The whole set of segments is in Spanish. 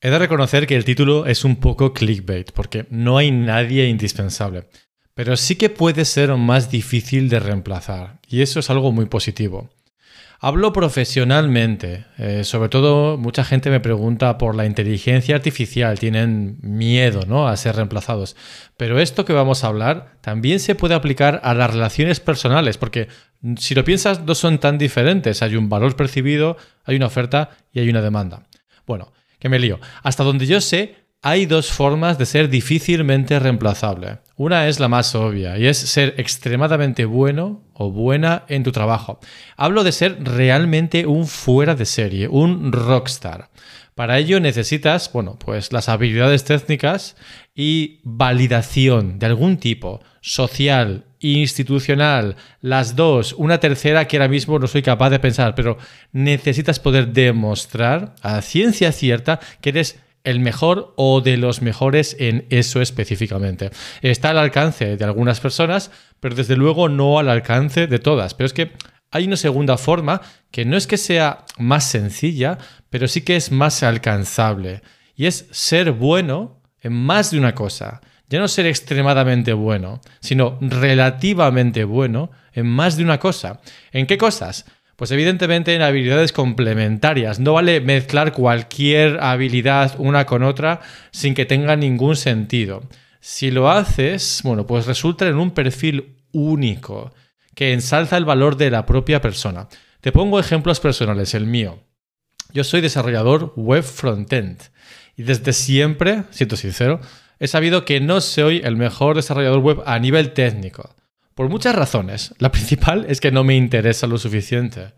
He de reconocer que el título es un poco clickbait, porque no hay nadie indispensable. Pero sí que puede ser más difícil de reemplazar, y eso es algo muy positivo. Hablo profesionalmente, eh, sobre todo mucha gente me pregunta por la inteligencia artificial, tienen miedo ¿no? a ser reemplazados. Pero esto que vamos a hablar también se puede aplicar a las relaciones personales, porque si lo piensas no son tan diferentes, hay un valor percibido, hay una oferta y hay una demanda. Bueno, que me lío. Hasta donde yo sé, hay dos formas de ser difícilmente reemplazable. Una es la más obvia y es ser extremadamente bueno o buena en tu trabajo. Hablo de ser realmente un fuera de serie, un rockstar. Para ello necesitas, bueno, pues las habilidades técnicas y validación de algún tipo, social, institucional, las dos, una tercera que ahora mismo no soy capaz de pensar, pero necesitas poder demostrar a ciencia cierta que eres el mejor o de los mejores en eso específicamente. Está al alcance de algunas personas, pero desde luego no al alcance de todas. Pero es que hay una segunda forma que no es que sea más sencilla, pero sí que es más alcanzable. Y es ser bueno en más de una cosa. Ya no ser extremadamente bueno, sino relativamente bueno en más de una cosa. ¿En qué cosas? Pues evidentemente en habilidades complementarias. No vale mezclar cualquier habilidad una con otra sin que tenga ningún sentido. Si lo haces, bueno, pues resulta en un perfil único que ensalza el valor de la propia persona. Te pongo ejemplos personales, el mío. Yo soy desarrollador web frontend y desde siempre, siento sincero, he sabido que no soy el mejor desarrollador web a nivel técnico. Por muchas razones. La principal es que no me interesa lo suficiente.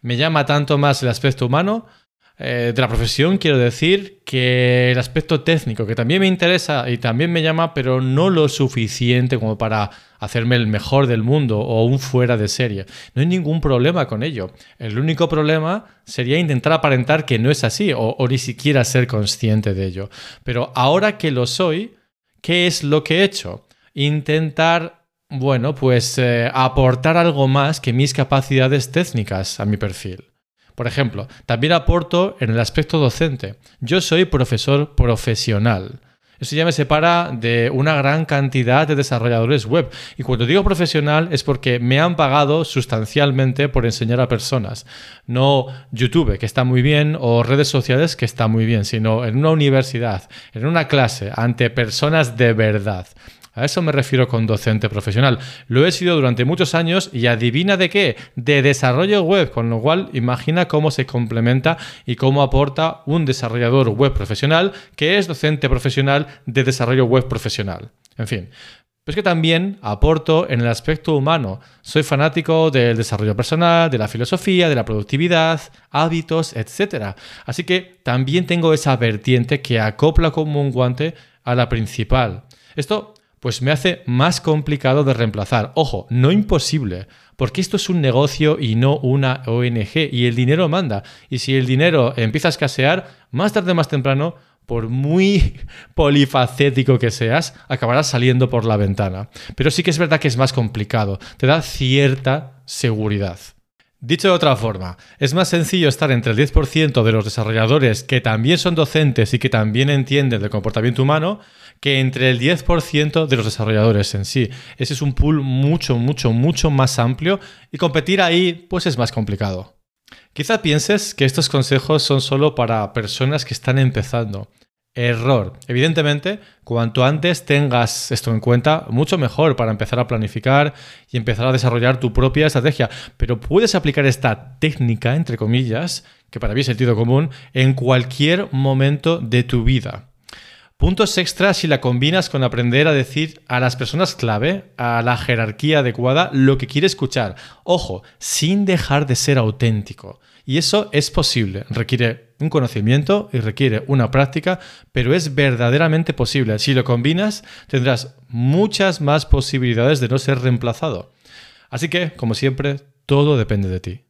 Me llama tanto más el aspecto humano eh, de la profesión, quiero decir, que el aspecto técnico, que también me interesa y también me llama, pero no lo suficiente como para hacerme el mejor del mundo o un fuera de serie. No hay ningún problema con ello. El único problema sería intentar aparentar que no es así o, ni siquiera ser consciente de ello. Pero ahora que lo soy, ¿qué es lo que he hecho? Intentar bueno, pues eh, aportar algo más que mis capacidades técnicas a mi perfil. Por ejemplo, también aporto en el aspecto docente. Yo soy profesor profesional. Eso ya me separa de una gran cantidad de desarrolladores web. Y cuando digo profesional es porque me han pagado sustancialmente por enseñar a personas. No YouTube, que está muy bien, o redes sociales, que está muy bien, sino en una universidad, en una clase, ante personas de verdad. A eso me refiero con docente profesional. Lo he sido durante muchos años y adivina de qué, de desarrollo web, con lo cual imagina cómo se complementa y cómo aporta un desarrollador web profesional que es docente profesional de desarrollo web profesional. En fin, pues que también aporto en el aspecto humano. Soy fanático del desarrollo personal, de la filosofía, de la productividad, hábitos, etc. Así que también tengo esa vertiente que acopla como un guante a la principal. Esto pues me hace más complicado de reemplazar. Ojo, no imposible, porque esto es un negocio y no una ONG, y el dinero manda. Y si el dinero empieza a escasear, más tarde o más temprano, por muy polifacético que seas, acabarás saliendo por la ventana. Pero sí que es verdad que es más complicado, te da cierta seguridad. Dicho de otra forma, es más sencillo estar entre el 10% de los desarrolladores que también son docentes y que también entienden del comportamiento humano que entre el 10% de los desarrolladores en sí. Ese es un pool mucho, mucho, mucho más amplio y competir ahí pues es más complicado. Quizá pienses que estos consejos son solo para personas que están empezando. Error. Evidentemente, cuanto antes tengas esto en cuenta, mucho mejor para empezar a planificar y empezar a desarrollar tu propia estrategia. Pero puedes aplicar esta técnica, entre comillas, que para mí es sentido común, en cualquier momento de tu vida. Puntos extras si la combinas con aprender a decir a las personas clave, a la jerarquía adecuada, lo que quiere escuchar. Ojo, sin dejar de ser auténtico. Y eso es posible. Requiere un conocimiento y requiere una práctica, pero es verdaderamente posible. Si lo combinas, tendrás muchas más posibilidades de no ser reemplazado. Así que, como siempre, todo depende de ti.